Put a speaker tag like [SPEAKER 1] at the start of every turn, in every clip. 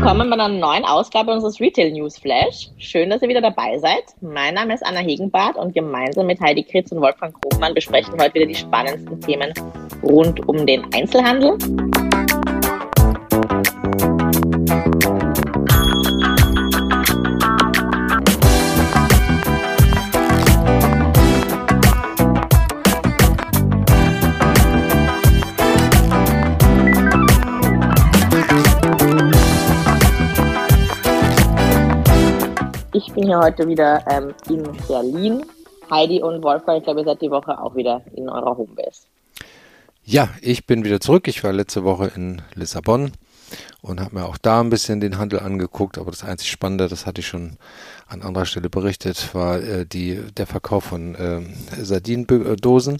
[SPEAKER 1] willkommen bei einer neuen Ausgabe unseres Retail News Flash. Schön, dass ihr wieder dabei seid. Mein Name ist Anna Hegenbart und gemeinsam mit Heidi Kritz und Wolfgang Krogmann besprechen wir heute wieder die spannendsten Themen rund um den Einzelhandel. Ich bin hier heute wieder ähm, in Berlin. Heidi und Wolfgang, ich glaube, ihr seid die Woche auch wieder in eurer Homebase.
[SPEAKER 2] Ja, ich bin wieder zurück. Ich war letzte Woche in Lissabon und habe mir auch da ein bisschen den Handel angeguckt. Aber das einzig Spannende, das hatte ich schon an anderer Stelle berichtet, war äh, die, der Verkauf von äh, Sardinendosen.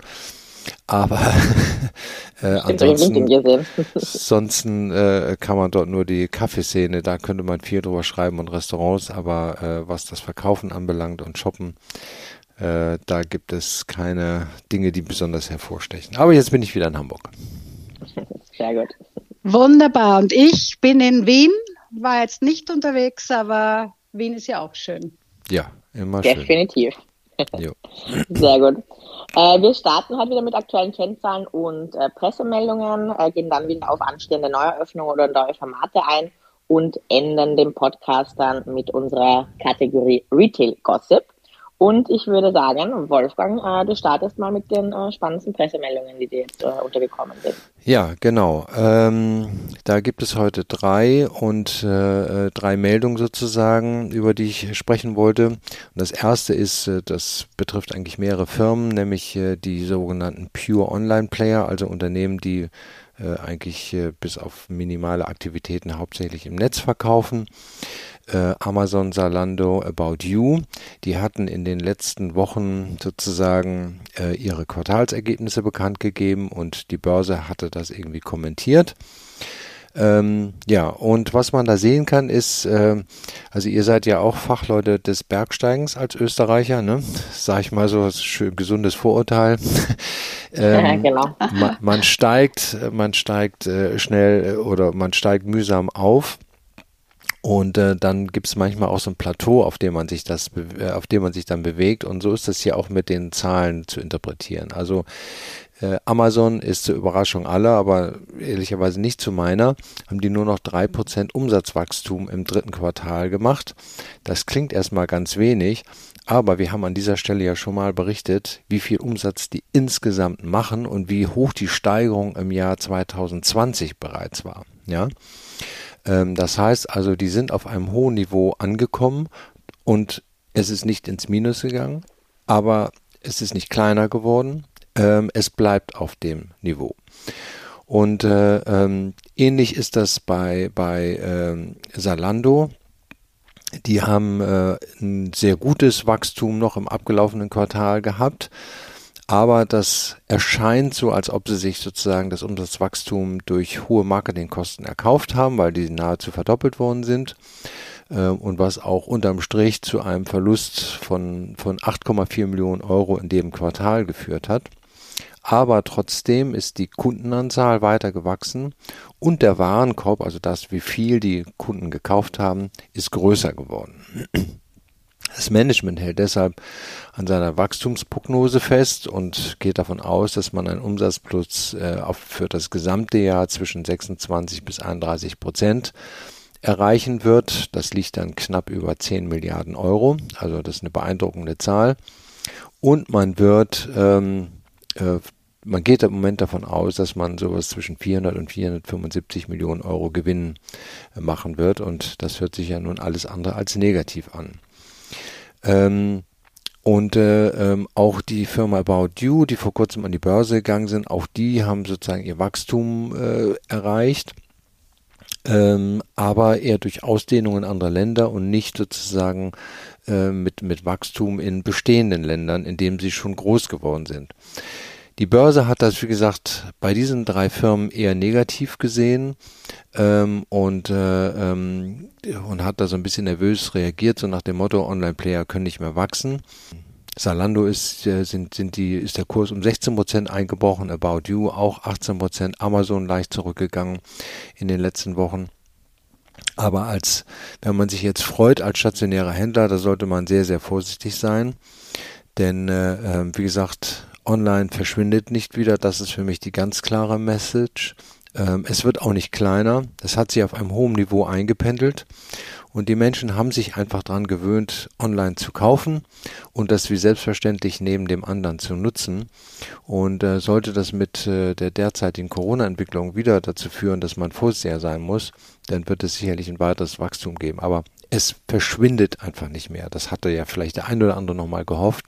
[SPEAKER 2] Aber äh, ansonsten, ansonsten äh, kann man dort nur die Kaffeeszene, da könnte man viel drüber schreiben und Restaurants, aber äh, was das Verkaufen anbelangt und Shoppen, äh, da gibt es keine Dinge, die besonders hervorstechen. Aber jetzt bin ich wieder in Hamburg.
[SPEAKER 3] Sehr gut. Wunderbar. Und ich bin in Wien, war jetzt nicht unterwegs, aber Wien ist ja auch schön.
[SPEAKER 2] Ja, immer
[SPEAKER 1] schön. Definitiv. Sehr gut. Äh, wir starten heute wieder mit aktuellen Kennzahlen und äh, Pressemeldungen, äh, gehen dann wieder auf anstehende Neueröffnungen oder neue Formate ein und enden den Podcast dann mit unserer Kategorie Retail Gossip. Und ich würde sagen, Wolfgang, äh, du startest mal mit den äh, spannendsten Pressemeldungen, die dir jetzt äh, untergekommen sind.
[SPEAKER 2] Ja, genau. Ähm, da gibt es heute drei und äh, äh, drei Meldungen sozusagen, über die ich sprechen wollte. Und das erste ist, äh, das betrifft eigentlich mehrere Firmen, nämlich die sogenannten Pure Online Player, also Unternehmen, die eigentlich bis auf minimale Aktivitäten hauptsächlich im Netz verkaufen äh, Amazon, Zalando, About You. Die hatten in den letzten Wochen sozusagen äh, ihre Quartalsergebnisse bekannt gegeben und die Börse hatte das irgendwie kommentiert. Ähm, ja, und was man da sehen kann, ist, äh, also ihr seid ja auch Fachleute des Bergsteigens als Österreicher, ne? Sag ich mal so, schön gesundes Vorurteil. ähm, ja, genau. man, man, steigt, man steigt äh, schnell oder man steigt mühsam auf und äh, dann gibt es manchmal auch so ein Plateau, auf dem man sich das, äh, auf dem man sich dann bewegt. Und so ist das hier auch mit den Zahlen zu interpretieren. Also äh, Amazon ist zur Überraschung aller, aber ehrlicherweise nicht zu meiner, haben die nur noch drei Prozent Umsatzwachstum im dritten Quartal gemacht. Das klingt erstmal ganz wenig, aber wir haben an dieser Stelle ja schon mal berichtet, wie viel Umsatz die insgesamt machen und wie hoch die Steigerung im Jahr 2020 bereits war. Ja. Ähm, das heißt also, die sind auf einem hohen Niveau angekommen und es ist nicht ins Minus gegangen, aber es ist nicht kleiner geworden. Ähm, es bleibt auf dem Niveau. Und äh, ähm, ähnlich ist das bei, bei Salando. Die haben äh, ein sehr gutes Wachstum noch im abgelaufenen Quartal gehabt aber das erscheint so, als ob sie sich sozusagen das Umsatzwachstum durch hohe Marketingkosten erkauft haben, weil die nahezu verdoppelt worden sind äh, und was auch unterm Strich zu einem Verlust von, von 8,4 Millionen Euro in dem Quartal geführt hat. Aber trotzdem ist die Kundenanzahl weiter gewachsen und der Warenkorb, also das, wie viel die Kunden gekauft haben, ist größer geworden. Das Management hält deshalb an seiner Wachstumsprognose fest und geht davon aus, dass man einen Umsatzplus äh, für das gesamte Jahr zwischen 26 bis 31 Prozent erreichen wird. Das liegt dann knapp über 10 Milliarden Euro. Also das ist eine beeindruckende Zahl. Und man wird, ähm, äh, man geht im Moment davon aus, dass man sowas zwischen 400 und 475 Millionen Euro Gewinn äh, machen wird. Und das hört sich ja nun alles andere als negativ an. Ähm, und äh, ähm, auch die Firma About You, die vor kurzem an die Börse gegangen sind, auch die haben sozusagen ihr Wachstum äh, erreicht, ähm, aber eher durch Ausdehnung in andere Länder und nicht sozusagen äh, mit, mit Wachstum in bestehenden Ländern, in denen sie schon groß geworden sind. Die Börse hat das, wie gesagt, bei diesen drei Firmen eher negativ gesehen ähm, und, äh, ähm, und hat da so ein bisschen nervös reagiert, so nach dem Motto, Online-Player können nicht mehr wachsen. Salando ist, äh, sind, sind die, ist der Kurs um 16 Prozent eingebrochen, About You auch 18 Prozent, Amazon leicht zurückgegangen in den letzten Wochen. Aber als, wenn man sich jetzt freut als stationärer Händler, da sollte man sehr, sehr vorsichtig sein. Denn, äh, äh, wie gesagt, online verschwindet nicht wieder. Das ist für mich die ganz klare Message. Ähm, es wird auch nicht kleiner. Es hat sich auf einem hohen Niveau eingependelt. Und die Menschen haben sich einfach daran gewöhnt, online zu kaufen und das wie selbstverständlich neben dem anderen zu nutzen. Und äh, sollte das mit äh, der derzeitigen Corona-Entwicklung wieder dazu führen, dass man vorsichtiger sein muss, dann wird es sicherlich ein weiteres Wachstum geben. Aber es verschwindet einfach nicht mehr. Das hatte ja vielleicht der ein oder andere nochmal gehofft.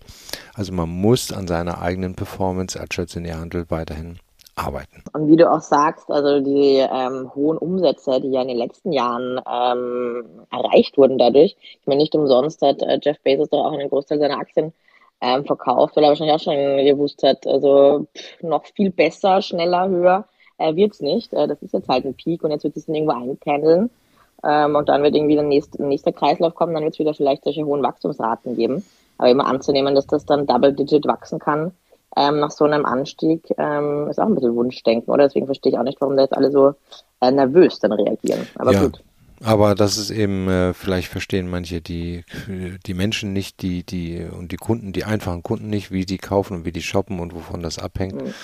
[SPEAKER 2] Also man muss an seiner eigenen Performance als Stationärhandel weiterhin arbeiten.
[SPEAKER 1] Und wie du auch sagst, also die ähm, hohen Umsätze, die ja in den letzten Jahren ähm, erreicht wurden dadurch, ich meine, nicht umsonst hat äh, Jeff Bezos doch auch einen Großteil seiner Aktien ähm, verkauft, weil er wahrscheinlich auch schon gewusst hat, also pff, noch viel besser, schneller, höher äh, wird es nicht. Äh, das ist jetzt halt ein Peak und jetzt wird es dann irgendwo einpendeln. Ähm, und dann wird irgendwie der nächste, nächste Kreislauf kommen, dann wird es wieder vielleicht solche hohen Wachstumsraten geben. Aber immer anzunehmen, dass das dann Double-Digit wachsen kann, ähm, nach so einem Anstieg ähm, ist auch ein bisschen Wunschdenken, oder? Deswegen verstehe ich auch nicht, warum da jetzt alle so äh, nervös dann reagieren. Aber ja. gut.
[SPEAKER 2] Aber das ist eben, äh, vielleicht verstehen manche die, die Menschen nicht, die, die und die Kunden, die einfachen Kunden nicht, wie die kaufen und wie die shoppen und wovon das abhängt. Mhm.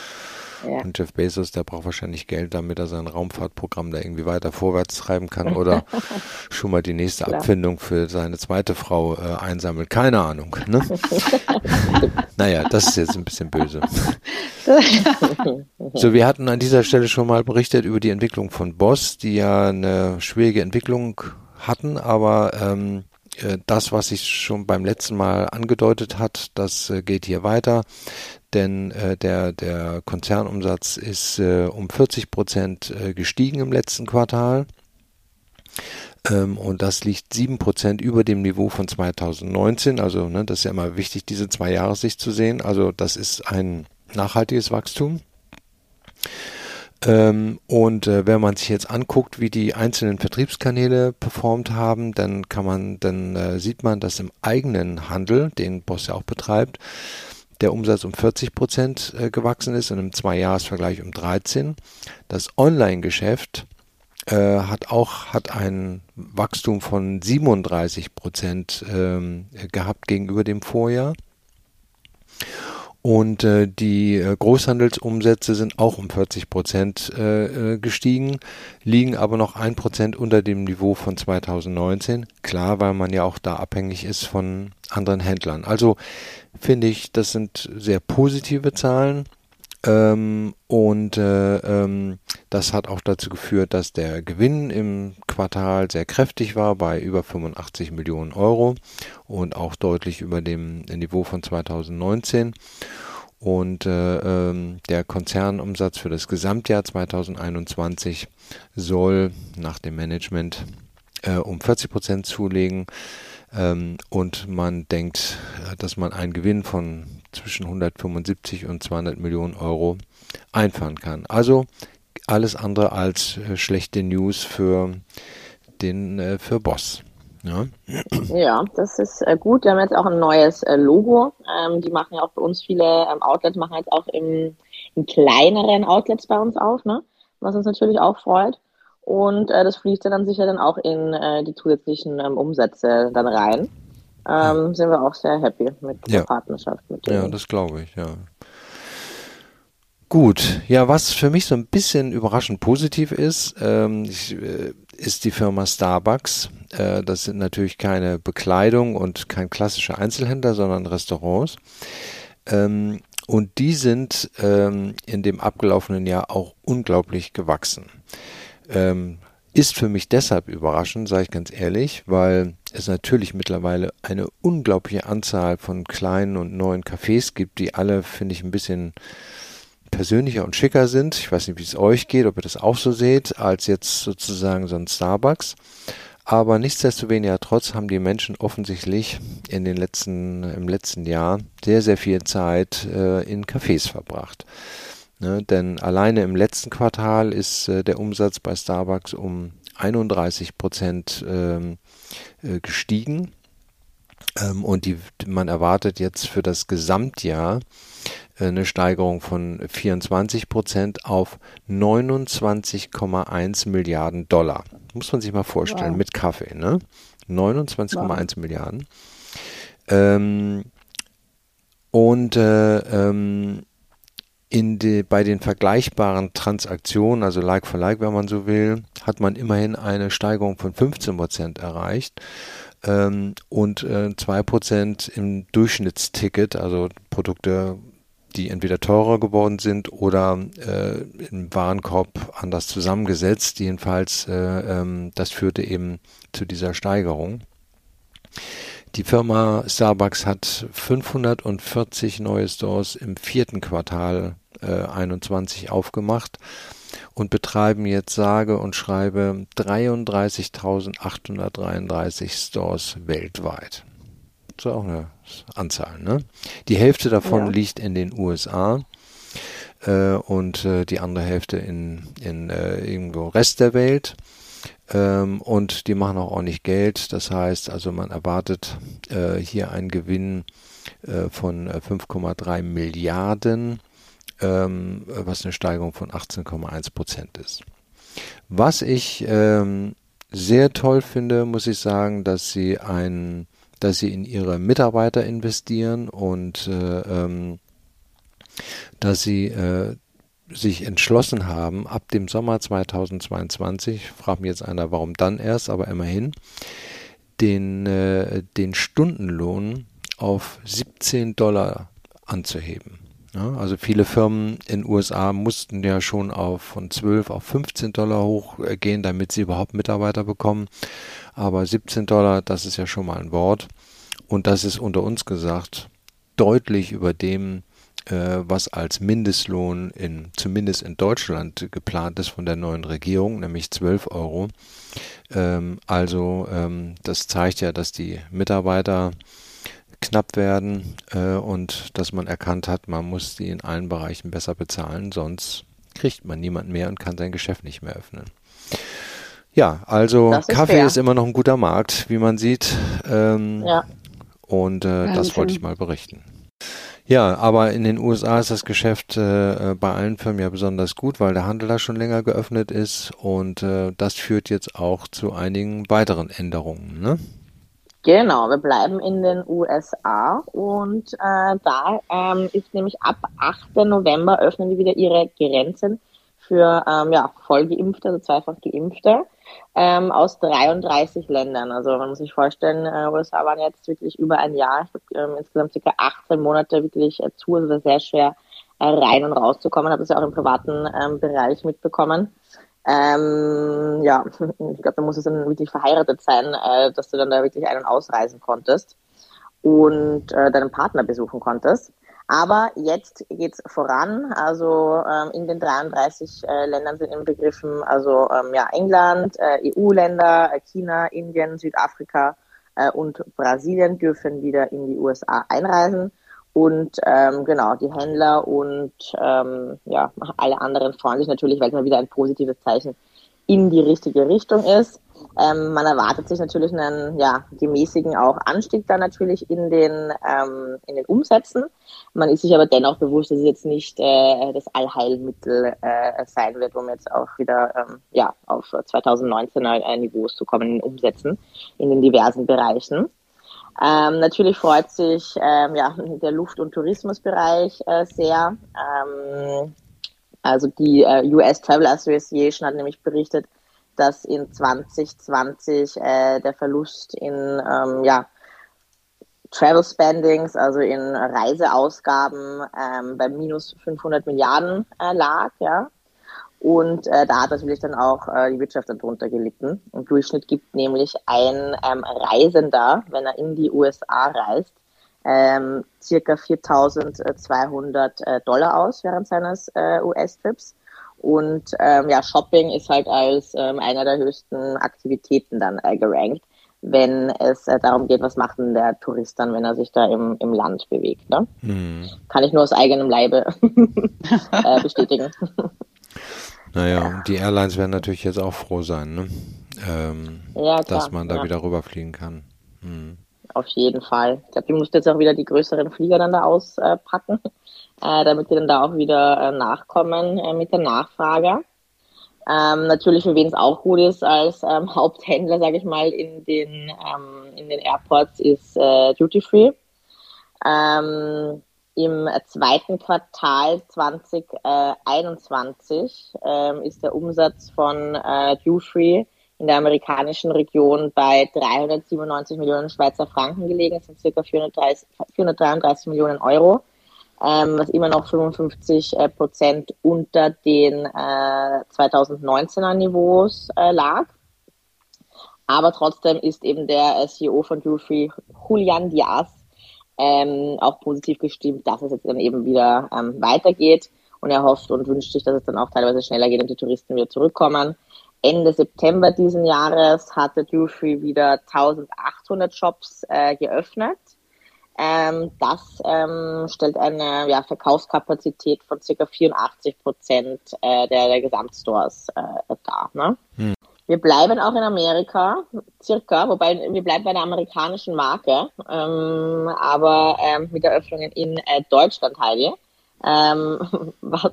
[SPEAKER 2] Ja. Und Jeff Bezos, der braucht wahrscheinlich Geld, damit er sein Raumfahrtprogramm da irgendwie weiter vorwärts treiben kann oder schon mal die nächste Klar. Abfindung für seine zweite Frau äh, einsammelt. Keine Ahnung. Ne? naja, das ist jetzt ein bisschen böse. so, wir hatten an dieser Stelle schon mal berichtet über die Entwicklung von Boss, die ja eine schwierige Entwicklung hatten, aber ähm, äh, das, was ich schon beim letzten Mal angedeutet hat, das äh, geht hier weiter denn äh, der, der Konzernumsatz ist äh, um 40 Prozent äh, gestiegen im letzten Quartal. Ähm, und das liegt sieben Prozent über dem Niveau von 2019. Also ne, das ist ja immer wichtig, diese zwei Jahressicht zu sehen. Also das ist ein nachhaltiges Wachstum. Ähm, und äh, wenn man sich jetzt anguckt, wie die einzelnen Vertriebskanäle performt haben, dann kann man, dann äh, sieht man, dass im eigenen Handel, den Boss ja auch betreibt, der Umsatz um 40 Prozent äh, gewachsen ist und im Zweijahresvergleich um 13. Das Online-Geschäft äh, hat auch hat ein Wachstum von 37 Prozent ähm, gehabt gegenüber dem Vorjahr. Und äh, die äh, Großhandelsumsätze sind auch um 40 Prozent äh, äh, gestiegen, liegen aber noch ein Prozent unter dem Niveau von 2019. Klar, weil man ja auch da abhängig ist von anderen Händlern. Also finde ich, das sind sehr positive Zahlen. Ähm, und äh, ähm, das hat auch dazu geführt, dass der Gewinn im Quartal sehr kräftig war bei über 85 Millionen Euro und auch deutlich über dem Niveau von 2019. Und äh, ähm, der Konzernumsatz für das Gesamtjahr 2021 soll nach dem Management äh, um 40 Prozent zulegen. Ähm, und man denkt, äh, dass man einen Gewinn von zwischen 175 und 200 Millionen Euro einfahren kann. Also alles andere als äh, schlechte News für den äh, für Boss.
[SPEAKER 1] Ja. ja, das ist äh, gut. Wir haben jetzt auch ein neues Logo. Ähm, die machen ja auch bei uns viele ähm, Outlets, machen jetzt auch im, in kleineren Outlets bei uns auf, ne? was uns natürlich auch freut. Und das fließt ja dann sicher dann auch in die zusätzlichen ähm, Umsätze dann rein. Ähm, sind wir auch sehr happy mit der Partnerschaft. Mit
[SPEAKER 2] ja, das glaube ich, ja. Gut, ja, was für mich so ein bisschen überraschend positiv ist, ähm, ich, äh, ist die Firma Starbucks. Äh, das sind natürlich keine Bekleidung und kein klassischer Einzelhändler, sondern Restaurants. Ähm, und die sind ähm, in dem abgelaufenen Jahr auch unglaublich gewachsen. Ähm, ist für mich deshalb überraschend, sage ich ganz ehrlich, weil es natürlich mittlerweile eine unglaubliche Anzahl von kleinen und neuen Cafés gibt, die alle, finde ich, ein bisschen persönlicher und schicker sind. Ich weiß nicht, wie es euch geht, ob ihr das auch so seht, als jetzt sozusagen so ein Starbucks. Aber nichtsdestoweniger trotz haben die Menschen offensichtlich in den letzten, im letzten Jahr sehr, sehr viel Zeit äh, in Cafés verbracht. Ne, denn alleine im letzten Quartal ist äh, der Umsatz bei Starbucks um 31 Prozent ähm, äh, gestiegen. Ähm, und die, man erwartet jetzt für das Gesamtjahr äh, eine Steigerung von 24 Prozent auf 29,1 Milliarden Dollar. Muss man sich mal vorstellen, wow. mit Kaffee, ne? 29,1 wow. Milliarden. Ähm, und äh, ähm, in die, bei den vergleichbaren Transaktionen, also Like for Like, wenn man so will, hat man immerhin eine Steigerung von 15 Prozent erreicht ähm, und äh, 2 Prozent im Durchschnittsticket, also Produkte, die entweder teurer geworden sind oder äh, im Warenkorb anders zusammengesetzt. Jedenfalls, äh, ähm, das führte eben zu dieser Steigerung. Die Firma Starbucks hat 540 neue Stores im vierten Quartal äh, 21 aufgemacht und betreiben jetzt sage und schreibe 33.833 Stores weltweit. Das ist auch eine Anzahl. Ne? Die Hälfte davon ja. liegt in den USA äh, und äh, die andere Hälfte in, in äh, irgendwo Rest der Welt. Ähm, und die machen auch ordentlich Geld. Das heißt, also man erwartet äh, hier einen Gewinn äh, von 5,3 äh, Milliarden, ähm, was eine Steigerung von 18,1 Prozent ist. Was ich ähm, sehr toll finde, muss ich sagen, dass sie ein, dass sie in ihre Mitarbeiter investieren und äh, ähm, dass sie äh, sich entschlossen haben, ab dem Sommer 2022, fragt mich jetzt einer, warum dann erst, aber immerhin, den, äh, den Stundenlohn auf 17 Dollar anzuheben. Ja, also viele Firmen in USA mussten ja schon auf von 12 auf 15 Dollar hochgehen, damit sie überhaupt Mitarbeiter bekommen. Aber 17 Dollar, das ist ja schon mal ein Wort. Und das ist unter uns gesagt deutlich über dem, äh, was als Mindestlohn in, zumindest in Deutschland geplant ist von der neuen Regierung, nämlich 12 Euro. Ähm, also ähm, das zeigt ja, dass die Mitarbeiter knapp werden äh, und dass man erkannt hat, man muss die in allen Bereichen besser bezahlen, sonst kriegt man niemand mehr und kann sein Geschäft nicht mehr öffnen. Ja, also ist Kaffee fair. ist immer noch ein guter Markt, wie man sieht. Ähm, ja. Und äh, das wollte ich mal berichten. Ja, aber in den USA ist das Geschäft äh, bei allen Firmen ja besonders gut, weil der Handel da schon länger geöffnet ist und äh, das führt jetzt auch zu einigen weiteren Änderungen. Ne?
[SPEAKER 1] Genau, wir bleiben in den USA und äh, da ähm, ist nämlich ab 8. November öffnen die wieder ihre Grenzen für ähm, ja, Vollgeimpfte, also zweifach Geimpfte ähm, aus 33 Ländern. Also man muss sich vorstellen, äh, USA waren jetzt wirklich über ein Jahr, ich glaube ähm, insgesamt circa 18 Monate wirklich äh, zu, also sehr schwer äh, rein und rauszukommen. Habe das ja auch im privaten ähm, Bereich mitbekommen. Ähm, ja, ich glaube, da muss es dann wirklich verheiratet sein, äh, dass du dann da wirklich ein- und ausreisen konntest und äh, deinen Partner besuchen konntest. Aber jetzt geht's voran. Also ähm, in den 33 äh, Ländern sind inbegriffen, also ähm, ja England, äh, EU-Länder, äh, China, Indien, Südafrika äh, und Brasilien dürfen wieder in die USA einreisen. Und ähm, genau, die Händler und ähm, ja, alle anderen freuen sich natürlich, weil es mal wieder ein positives Zeichen in die richtige Richtung ist. Ähm, man erwartet sich natürlich einen ja, gemäßigen auch Anstieg da natürlich in den, ähm, in den Umsätzen. Man ist sich aber dennoch bewusst, dass es jetzt nicht äh, das Allheilmittel äh, sein wird, um jetzt auch wieder ähm, ja, auf 2019er äh, Niveaus zu kommen in Umsätzen in den diversen Bereichen. Ähm, natürlich freut sich ähm, ja, der Luft- und Tourismusbereich äh, sehr. Ähm, also die äh, US Travel Association hat nämlich berichtet, dass in 2020 äh, der Verlust in ähm, ja, Travel Spendings, also in Reiseausgaben ähm, bei minus 500 Milliarden äh, lag, ja. Und äh, da hat natürlich dann auch äh, die Wirtschaft darunter gelitten. Im Durchschnitt gibt nämlich ein ähm, Reisender, wenn er in die USA reist, ähm, circa 4.200 äh, Dollar aus während seines äh, US-Trips. Und ähm, ja, Shopping ist halt als ähm, einer der höchsten Aktivitäten dann äh, gerankt, wenn es äh, darum geht, was macht denn der Tourist dann, wenn er sich da im, im Land bewegt. Ne? Hm. Kann ich nur aus eigenem Leibe äh, bestätigen.
[SPEAKER 2] Naja, die Airlines werden natürlich jetzt auch froh sein, ne? ähm, ja, dass man da ja. wieder rüberfliegen kann. Hm.
[SPEAKER 1] auf jeden Fall. Ich glaube, die musste jetzt auch wieder die größeren Flieger dann da auspacken, äh, damit die dann da auch wieder äh, nachkommen äh, mit der Nachfrage. Ähm, natürlich, für wen es auch gut ist als ähm, Haupthändler, sage ich mal, in den, ähm, in den Airports ist äh, Duty Free. Ähm, Im zweiten Quartal 2021 ähm, ist der Umsatz von äh, Duty Free in der amerikanischen Region bei 397 Millionen Schweizer Franken gelegen. Das sind circa 430, 433 Millionen Euro ähm, was immer noch 55 äh, Prozent unter den äh, 2019er Niveaus äh, lag. Aber trotzdem ist eben der äh, CEO von Duty Julian Diaz ähm, auch positiv gestimmt, dass es jetzt dann eben wieder ähm, weitergeht. Und er hofft und wünscht sich, dass es dann auch teilweise schneller geht und die Touristen wieder zurückkommen. Ende September diesen Jahres hatte Duty wieder 1800 Shops äh, geöffnet. Ähm, das ähm, stellt eine ja, Verkaufskapazität von ca. 84 Prozent äh, der, der Gesamtstores äh, dar. Ne? Hm. Wir bleiben auch in Amerika, circa, wobei wir bleiben bei der amerikanischen Marke, ähm, aber ähm, mit Eröffnungen in äh, Deutschland, Heidi. Ähm, was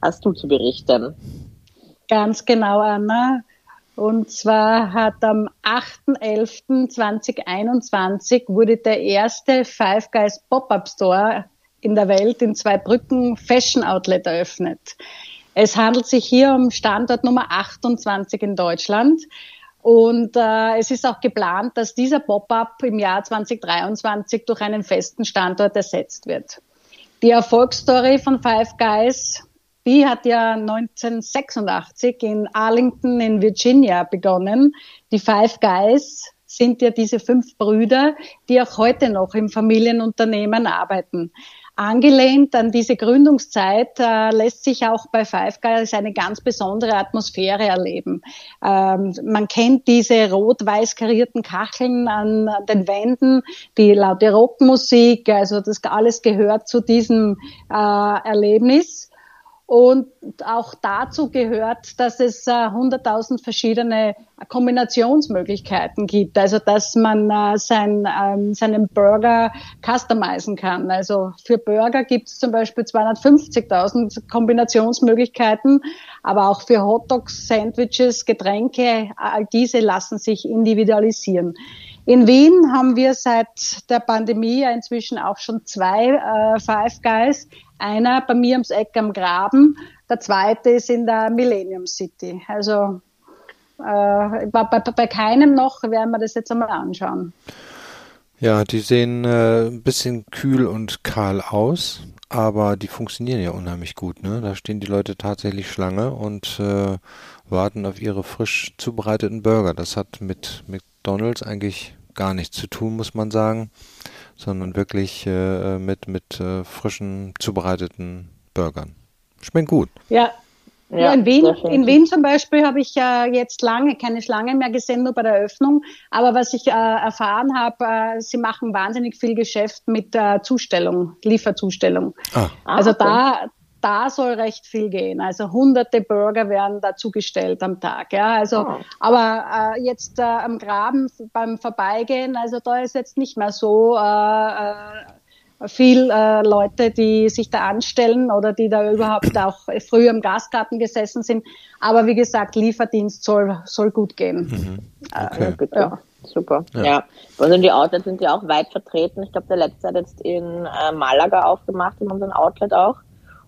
[SPEAKER 1] hast du zu berichten?
[SPEAKER 3] Ganz genau, Anna. Und zwar hat am 8.11.2021 wurde der erste Five Guys Pop-Up Store in der Welt in Zweibrücken Fashion Outlet eröffnet. Es handelt sich hier um Standort Nummer 28 in Deutschland. Und äh, es ist auch geplant, dass dieser Pop-up im Jahr 2023 durch einen festen Standort ersetzt wird. Die Erfolgsstory von Five Guys die hat ja 1986 in Arlington in Virginia begonnen. Die Five Guys sind ja diese fünf Brüder, die auch heute noch im Familienunternehmen arbeiten. Angelehnt an diese Gründungszeit äh, lässt sich auch bei Five Guys eine ganz besondere Atmosphäre erleben. Ähm, man kennt diese rot-weiß karierten Kacheln an, an, den Wänden, die laute Rockmusik, also das alles gehört zu diesem äh, Erlebnis. Und auch dazu gehört, dass es äh, 100.000 verschiedene Kombinationsmöglichkeiten gibt. Also, dass man äh, sein, ähm, seinen Burger customizen kann. Also, für Burger gibt es zum Beispiel 250.000 Kombinationsmöglichkeiten, aber auch für Hotdogs, Sandwiches, Getränke, all diese lassen sich individualisieren. In Wien haben wir seit der Pandemie inzwischen auch schon zwei äh, Five Guys. Einer bei mir ums Eck am Graben, der zweite ist in der Millennium City. Also äh, bei, bei, bei keinem noch werden wir das jetzt einmal anschauen.
[SPEAKER 2] Ja, die sehen äh, ein bisschen kühl und kahl aus, aber die funktionieren ja unheimlich gut. Ne? Da stehen die Leute tatsächlich Schlange und äh, warten auf ihre frisch zubereiteten Burger. Das hat mit McDonald's eigentlich gar nichts zu tun, muss man sagen, sondern wirklich äh, mit, mit äh, frischen zubereiteten Burgern. Schmeckt gut.
[SPEAKER 3] Ja, ja, ja, in, Wien, in Wien zum Beispiel habe ich äh, jetzt lange keine Schlange mehr gesehen, nur bei der Eröffnung. Aber was ich äh, erfahren habe, äh, sie machen wahnsinnig viel Geschäft mit äh, Zustellung, Lieferzustellung. Ah. Also ah, okay. da, da soll recht viel gehen. Also hunderte Burger werden da zugestellt am Tag. Ja, also, oh. aber äh, jetzt äh, am Graben beim Vorbeigehen, also da ist jetzt nicht mehr so äh, äh, viel äh, Leute, die sich da anstellen oder die da überhaupt auch früher im Gasgarten gesessen sind. Aber wie gesagt, Lieferdienst soll, soll gut gehen. Mhm.
[SPEAKER 1] Äh, okay. Äh, ja. Super. Ja. ja. Also die Outlets sind ja auch weit vertreten. Ich glaube, der letzte hat jetzt in äh, Malaga aufgemacht, in unserem Outlet auch.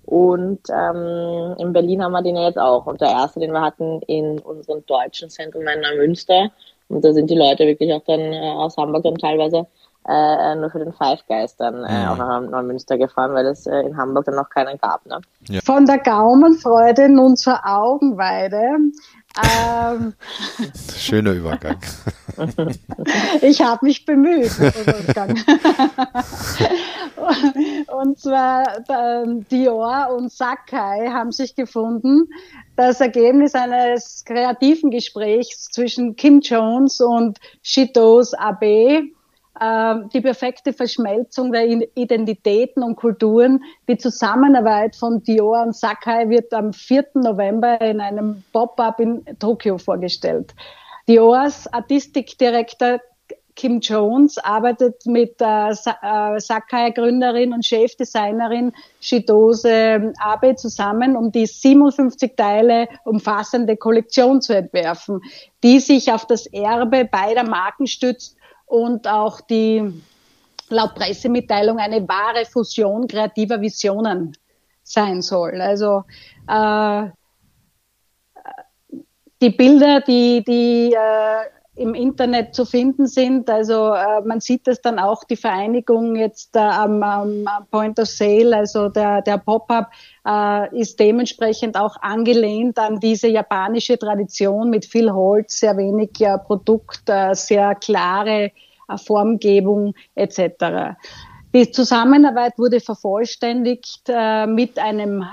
[SPEAKER 1] Und ähm, in Berlin haben wir den ja jetzt auch. Und der erste, den wir hatten in unserem deutschen Zentrum in Neumünster. Und da sind die Leute wirklich auch dann äh, aus Hamburg dann teilweise äh, nur für den Five Guys dann äh, ja. auch nach Neumünster gefahren, weil es äh, in Hamburg dann noch keinen gab. Ne?
[SPEAKER 3] Ja. Von der Gaumenfreude nun zur Augenweide. Ähm,
[SPEAKER 2] Schöner Übergang.
[SPEAKER 3] ich habe mich bemüht. und zwar ähm, Dior und Sakai haben sich gefunden. Das Ergebnis eines kreativen Gesprächs zwischen Kim Jones und Shitos Abe die perfekte Verschmelzung der Identitäten und Kulturen. Die Zusammenarbeit von Dior und Sakai wird am 4. November in einem Pop-up in Tokio vorgestellt. Diors Artistikdirektor Kim Jones arbeitet mit äh Sakai-Gründerin und Chefdesignerin Shidose Abe zusammen, um die 57 Teile umfassende Kollektion zu entwerfen, die sich auf das Erbe beider Marken stützt und auch die laut Pressemitteilung eine wahre Fusion kreativer Visionen sein soll. Also äh, die Bilder, die, die äh, im Internet zu finden sind. Also äh, man sieht es dann auch, die Vereinigung jetzt äh, am, am Point of Sale, also der, der Pop-up äh, ist dementsprechend auch angelehnt an diese japanische Tradition mit viel Holz, sehr wenig äh, Produkt, äh, sehr klare äh, Formgebung etc. Die Zusammenarbeit wurde vervollständigt äh, mit einem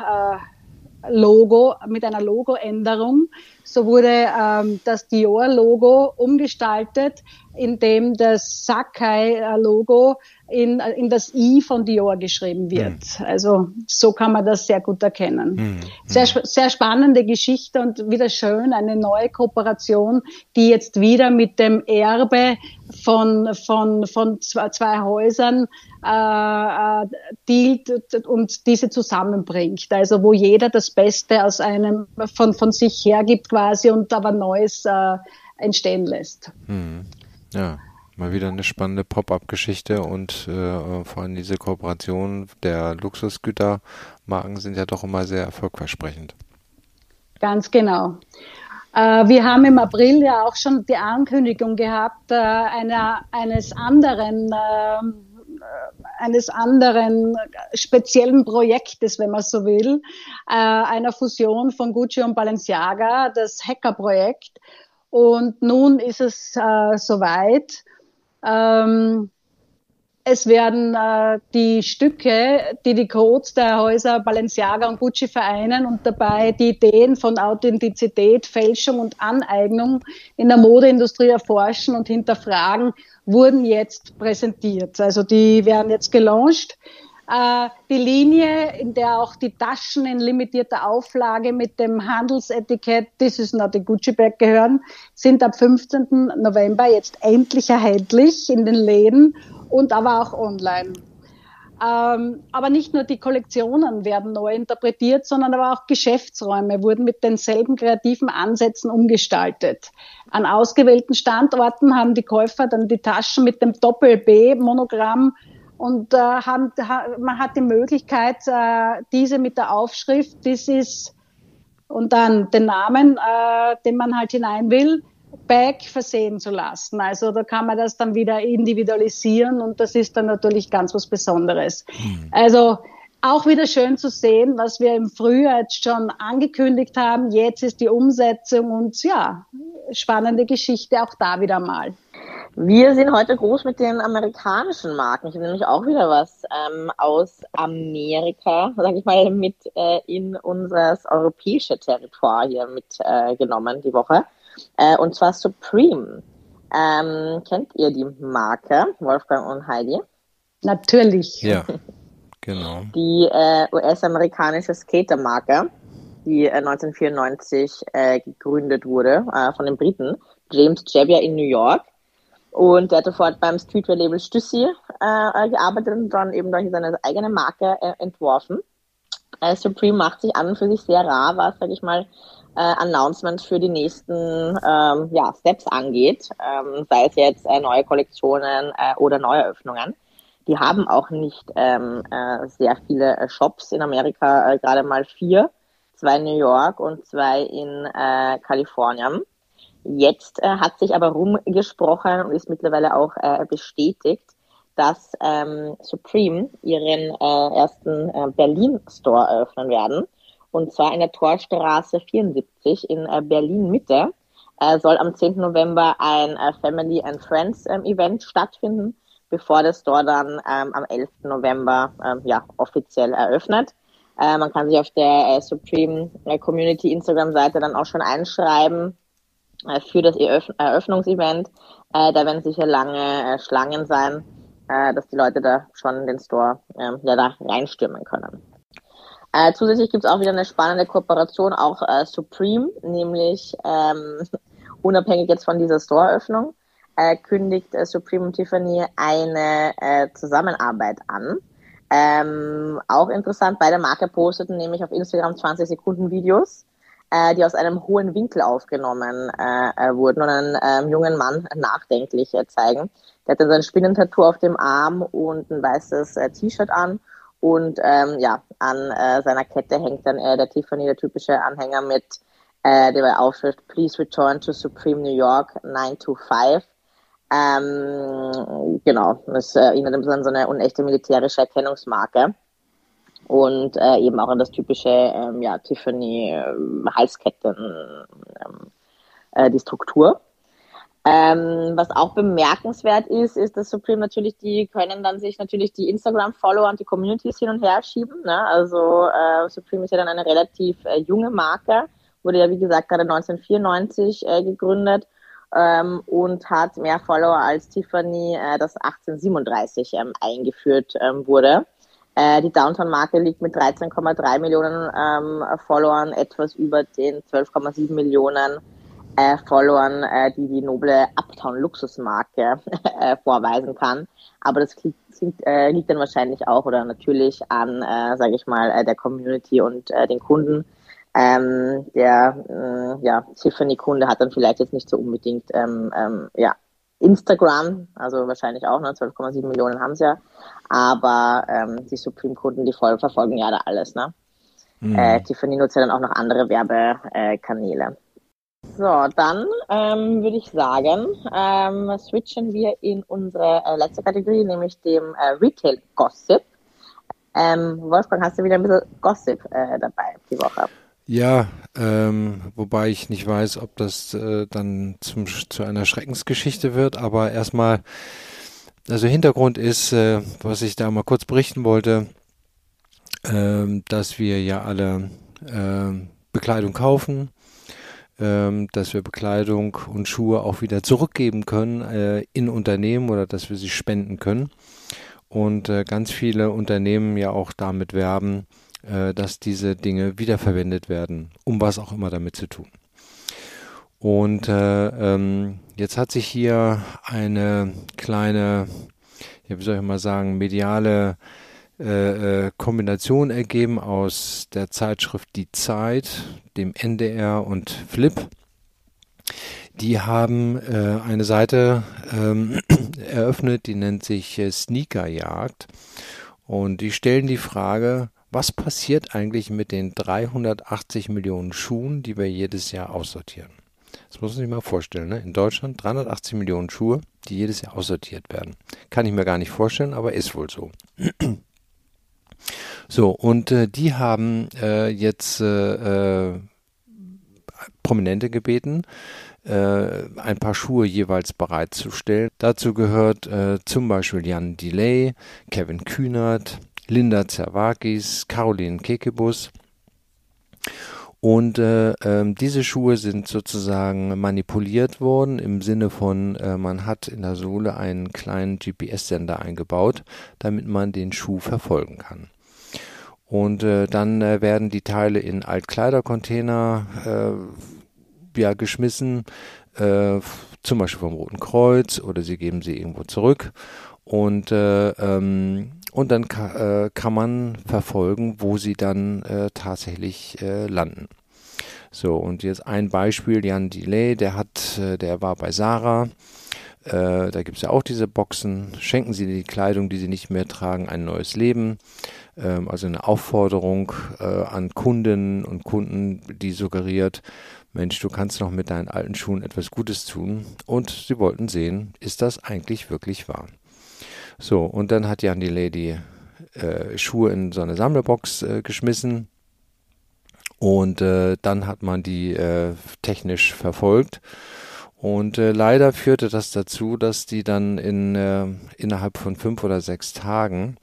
[SPEAKER 3] Logo, mit einer Logoänderung. So wurde ähm, das Dior-Logo umgestaltet, indem das Sakai-Logo in, in das I von Dior geschrieben wird. Mhm. Also so kann man das sehr gut erkennen. Mhm. Sehr, sehr spannende Geschichte und wieder schön, eine neue Kooperation, die jetzt wieder mit dem Erbe von, von, von zwei, zwei Häusern äh, äh, dealt und diese zusammenbringt. Also wo jeder das Beste aus einem von, von sich hergibt quasi und aber Neues äh, entstehen lässt.
[SPEAKER 2] Mhm. Ja, mal wieder eine spannende Pop-up-Geschichte und äh, vor allem diese Kooperation der Luxusgütermarken sind ja doch immer sehr erfolgversprechend.
[SPEAKER 3] Ganz genau. Äh, wir haben im April ja auch schon die Ankündigung gehabt äh, einer, eines anderen ähm, äh, eines anderen speziellen Projektes, wenn man so will, äh, einer Fusion von Gucci und Balenciaga, das Hacker-Projekt. Und nun ist es äh, soweit. Ähm, es werden äh, die Stücke, die die Codes der Häuser Balenciaga und Gucci vereinen und dabei die Ideen von Authentizität, Fälschung und Aneignung in der Modeindustrie erforschen und hinterfragen, wurden jetzt präsentiert. Also die werden jetzt gelauncht. Äh, die Linie, in der auch die Taschen in limitierter Auflage mit dem Handelsetikett This is not a Gucci Bag gehören, sind ab 15. November jetzt endlich erhältlich in den Läden und aber auch online. Ähm, aber nicht nur die Kollektionen werden neu interpretiert, sondern aber auch Geschäftsräume wurden mit denselben kreativen Ansätzen umgestaltet. An ausgewählten Standorten haben die Käufer dann die Taschen mit dem Doppel-B-Monogramm und äh, haben, ha, man hat die Möglichkeit, äh, diese mit der Aufschrift, das ist und dann den Namen, äh, den man halt hinein will, Bag versehen zu lassen. Also da kann man das dann wieder individualisieren und das ist dann natürlich ganz was Besonderes. Mhm. Also auch wieder schön zu sehen, was wir im Frühjahr jetzt schon angekündigt haben. Jetzt ist die Umsetzung und ja, spannende Geschichte auch da wieder mal.
[SPEAKER 1] Wir sind heute groß mit den amerikanischen Marken. Ich habe nämlich auch wieder was ähm, aus Amerika, sage ich mal, mit äh, in unser europäisches Territoire hier mitgenommen äh, die Woche. Äh, und zwar Supreme. Ähm, kennt ihr die Marke, Wolfgang und Heidi?
[SPEAKER 3] Natürlich.
[SPEAKER 2] Ja, genau.
[SPEAKER 1] Die äh, US-amerikanische Skatermarke, die 1994 äh, gegründet wurde äh, von den Briten, James Jebbia in New York. Und der hat sofort beim Streetwear-Label Stüssi äh, gearbeitet und dann eben durch seine eigene Marke äh, entworfen. Äh, Supreme macht sich an und für sich sehr rar, was, sag ich mal, äh, Announcements für die nächsten ähm, ja, Steps angeht, ähm, sei es jetzt äh, neue Kollektionen äh, oder Neueröffnungen. Die haben auch nicht ähm, äh, sehr viele äh, Shops in Amerika, äh, gerade mal vier, zwei in New York und zwei in äh, Kalifornien. Jetzt äh, hat sich aber rumgesprochen und ist mittlerweile auch äh, bestätigt, dass ähm, Supreme ihren äh, ersten äh, Berlin-Store eröffnen werden. Und zwar in der Torstraße 74 in äh, Berlin-Mitte. Äh, soll am 10. November ein äh, Family and Friends ähm, Event stattfinden, bevor der Store dann ähm, am 11. November ähm, ja, offiziell eröffnet. Äh, man kann sich auf der äh, Supreme äh, Community Instagram-Seite dann auch schon einschreiben für das Eröffnungsevent. Äh, da werden sicher lange äh, Schlangen sein, dass die Leute da schon den Store ähm, ja, da reinstürmen können. Äh, zusätzlich gibt es auch wieder eine spannende Kooperation, auch äh, Supreme, nämlich ähm, unabhängig jetzt von dieser Store-Öffnung, äh, kündigt äh, Supreme und Tiffany eine äh, Zusammenarbeit an. Ähm, auch interessant, beide Marke posteten nämlich auf Instagram 20 Sekunden Videos, äh, die aus einem hohen Winkel aufgenommen äh, äh, wurden und einen äh, jungen Mann nachdenklich äh, zeigen. Der hat dann sein Spinnentattoo auf dem Arm und ein weißes äh, T-Shirt an und ähm, ja, an äh, seiner Kette hängt dann äh, der Tiffany, der typische Anhänger mit äh, der Aufschrift Please return to Supreme New York 925. Ähm, genau, das erinnert ein bisschen an so eine unechte militärische Erkennungsmarke. Und äh, eben auch an das typische ähm, ja, Tiffany äh, Halsketten, ähm, äh, die Struktur. Ähm, was auch bemerkenswert ist, ist, dass Supreme natürlich, die können dann sich natürlich die Instagram-Follower und die Communities hin und her schieben. Ne? Also äh, Supreme ist ja dann eine relativ äh, junge Marke, wurde ja wie gesagt gerade 1994 äh, gegründet ähm, und hat mehr Follower als Tiffany, äh, das 1837 ähm, eingeführt ähm, wurde. Äh, die Downtown-Marke liegt mit 13,3 Millionen ähm, Followern etwas über den 12,7 Millionen äh, Followern, äh, die die noble Uptown-Luxusmarke äh, vorweisen kann. Aber das klingt, klingt, äh, liegt dann wahrscheinlich auch oder natürlich an, äh, sage ich mal, äh, der Community und äh, den Kunden. Ähm, der äh, ja, Tiffany-Kunde hat dann vielleicht jetzt nicht so unbedingt ähm, ähm, ja, Instagram, also wahrscheinlich auch, ne, 12,7 Millionen haben sie ja, aber ähm, die Supreme-Kunden, die voll verfolgen ja da alles. Ne? Mhm. Äh, Tiffany nutzt ja dann auch noch andere Werbekanäle. So, dann ähm, würde ich sagen, ähm, switchen wir in unsere äh, letzte Kategorie, nämlich dem äh, Retail Gossip. Ähm, Wolfgang, hast du wieder ein bisschen Gossip äh, dabei die Woche?
[SPEAKER 2] Ja, ähm, wobei ich nicht weiß, ob das äh, dann zum, zu einer Schreckensgeschichte wird, aber erstmal, also Hintergrund ist, äh, was ich da mal kurz berichten wollte, äh, dass wir ja alle äh, Bekleidung kaufen, äh, dass wir Bekleidung und Schuhe auch wieder zurückgeben können äh, in Unternehmen oder dass wir sie spenden können. Und äh, ganz viele Unternehmen ja auch damit werben, äh, dass diese Dinge wiederverwendet werden, um was auch immer damit zu tun. Und äh, ähm, jetzt hat sich hier eine kleine, ja, wie soll ich mal sagen, mediale äh, äh Kombination ergeben aus der Zeitschrift Die Zeit, dem NDR und Flip. Die haben äh, eine Seite ähm, eröffnet, die nennt sich äh, Sneakerjagd. Und die stellen die Frage, was passiert eigentlich mit den 380 Millionen Schuhen, die wir jedes Jahr aussortieren? Das muss man sich mal vorstellen. Ne? In Deutschland 380 Millionen Schuhe, die jedes Jahr aussortiert werden. Kann ich mir gar nicht vorstellen, aber ist wohl so. So, und äh, die haben äh, jetzt äh, äh Prominente gebeten, äh, ein paar Schuhe jeweils bereitzustellen. Dazu gehört äh, zum Beispiel Jan Delay, Kevin Kühnert, Linda Zerwakis, Caroline Kekebus. Und äh, äh, diese Schuhe sind sozusagen manipuliert worden im Sinne von, äh, man hat in der Sohle einen kleinen GPS-Sender eingebaut, damit man den Schuh verfolgen kann. Und äh, dann äh, werden die Teile in Altkleidercontainer äh, ja, geschmissen, äh, zum Beispiel vom Roten Kreuz oder sie geben sie irgendwo zurück. Und äh, ähm, und dann ka äh, kann man verfolgen, wo sie dann äh, tatsächlich äh, landen. So, und jetzt ein Beispiel, Jan Delay, der hat, äh, der war bei Sarah, äh, da gibt es ja auch diese Boxen, schenken Sie die Kleidung, die Sie nicht mehr tragen, ein neues Leben. Ähm, also eine Aufforderung äh, an Kundinnen und Kunden, die suggeriert, Mensch, du kannst noch mit deinen alten Schuhen etwas Gutes tun. Und sie wollten sehen, ist das eigentlich wirklich wahr? So, und dann hat Jan die Lady äh, Schuhe in so eine Sammlerbox äh, geschmissen. Und äh, dann hat man die äh, technisch verfolgt. Und äh, leider führte das dazu, dass die dann in, äh, innerhalb von fünf oder sechs Tagen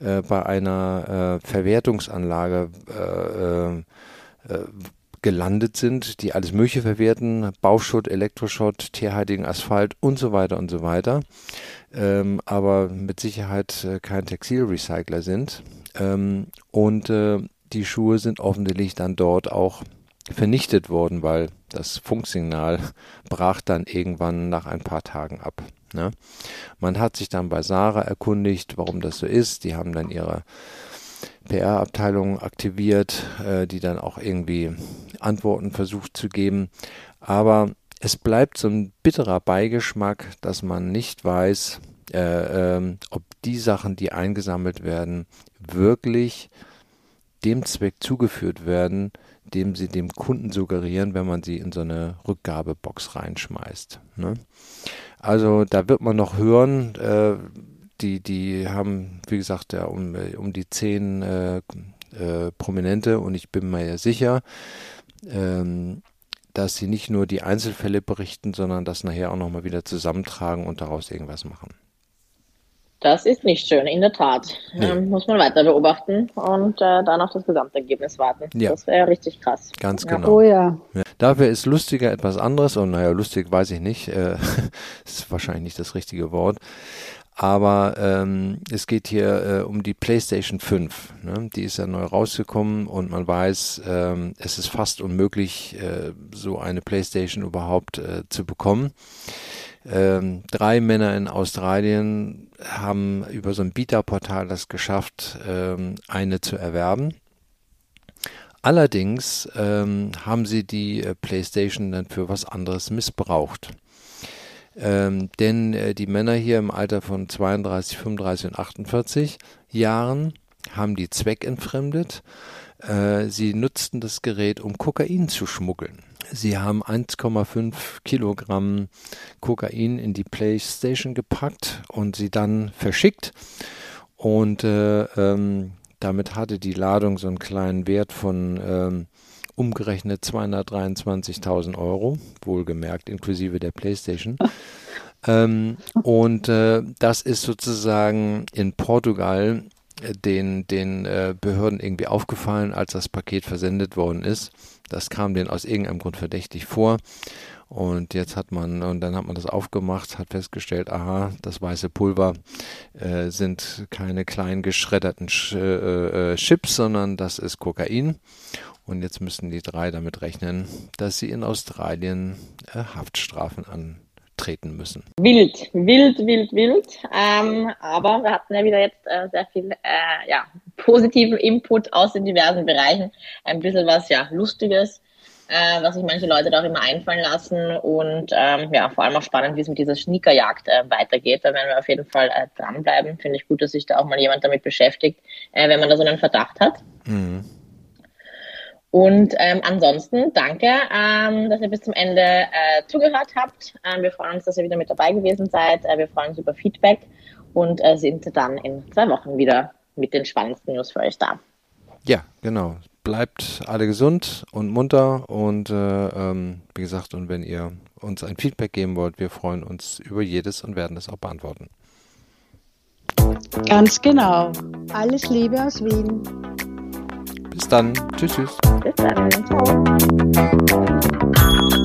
[SPEAKER 2] bei einer Verwertungsanlage gelandet sind, die alles Mögliche verwerten, Bauschutt, Elektroschott, tierheiligen Asphalt und so weiter und so weiter, ähm, aber mit Sicherheit äh, kein Textilrecycler sind. Ähm, und äh, die Schuhe sind offensichtlich dann dort auch vernichtet worden, weil das Funksignal brach dann irgendwann nach ein paar Tagen ab. Ne? Man hat sich dann bei Sarah erkundigt, warum das so ist. Die haben dann ihre PR-Abteilung aktiviert, äh, die dann auch irgendwie Antworten versucht zu geben. Aber es bleibt so ein bitterer Beigeschmack, dass man nicht weiß, äh, äh, ob die Sachen, die eingesammelt werden, wirklich dem Zweck zugeführt werden, dem sie dem Kunden suggerieren, wenn man sie in so eine Rückgabebox reinschmeißt. Ne? Also da wird man noch hören, äh, die, die haben, wie gesagt, ja, um, um die zehn äh, äh, Prominente und ich bin mir sicher, ähm, dass sie nicht nur die Einzelfälle berichten, sondern das nachher auch nochmal wieder zusammentragen und daraus irgendwas machen.
[SPEAKER 1] Das ist nicht schön, in der Tat. Nee. Ähm, muss man weiter beobachten und äh, dann auf das Gesamtergebnis warten. Ja. Das wäre richtig krass.
[SPEAKER 2] Ganz
[SPEAKER 1] ja.
[SPEAKER 2] genau.
[SPEAKER 3] Oh ja. ja.
[SPEAKER 2] Dafür ist lustiger etwas anderes und naja, lustig weiß ich nicht. Äh, ist wahrscheinlich nicht das richtige Wort. Aber ähm, es geht hier äh, um die PlayStation 5. Ne? Die ist ja neu rausgekommen und man weiß, ähm, es ist fast unmöglich, äh, so eine PlayStation überhaupt äh, zu bekommen. Ähm, drei Männer in Australien haben über so ein Bieterportal das geschafft, ähm, eine zu erwerben. Allerdings ähm, haben sie die äh, PlayStation dann für was anderes missbraucht. Ähm, denn äh, die Männer hier im Alter von 32, 35 und 48 Jahren haben die zweckentfremdet. Äh, sie nutzten das Gerät, um Kokain zu schmuggeln. Sie haben 1,5 Kilogramm Kokain in die PlayStation gepackt und sie dann verschickt. Und äh, ähm, damit hatte die Ladung so einen kleinen Wert von ähm, umgerechnet 223.000 Euro, wohlgemerkt inklusive der PlayStation. ähm, und äh, das ist sozusagen in Portugal den, den äh, Behörden irgendwie aufgefallen, als das Paket versendet worden ist. Das kam denen aus irgendeinem Grund verdächtig vor. Und jetzt hat man, und dann hat man das aufgemacht, hat festgestellt, aha, das weiße Pulver äh, sind keine klein geschredderten Sch äh, äh, Chips, sondern das ist Kokain. Und jetzt müssen die drei damit rechnen, dass sie in Australien äh, Haftstrafen an treten müssen.
[SPEAKER 1] Wild, wild, wild, wild. Ähm, aber wir hatten ja wieder jetzt äh, sehr viel äh, ja, positiven Input aus den diversen Bereichen. Ein bisschen was ja Lustiges, äh, was sich manche Leute da auch immer einfallen lassen. Und ähm, ja, vor allem auch spannend, wie es mit dieser Sneakerjagd äh, weitergeht. Da werden wir auf jeden Fall äh, dranbleiben. Finde ich gut, dass sich da auch mal jemand damit beschäftigt, äh, wenn man da so einen Verdacht hat. Mhm. Und ähm, ansonsten danke, ähm, dass ihr bis zum Ende äh, zugehört habt. Ähm, wir freuen uns, dass ihr wieder mit dabei gewesen seid. Äh, wir freuen uns über Feedback und äh, sind dann in zwei Wochen wieder mit den spannendsten News für euch da.
[SPEAKER 2] Ja, genau. Bleibt alle gesund und munter und äh, ähm, wie gesagt, und wenn ihr uns ein Feedback geben wollt, wir freuen uns über jedes und werden es auch beantworten.
[SPEAKER 3] Ganz genau. Alles Liebe aus Wien.
[SPEAKER 2] Bis dann. Tschüss, tschüss.
[SPEAKER 1] Bis dann. Ciao.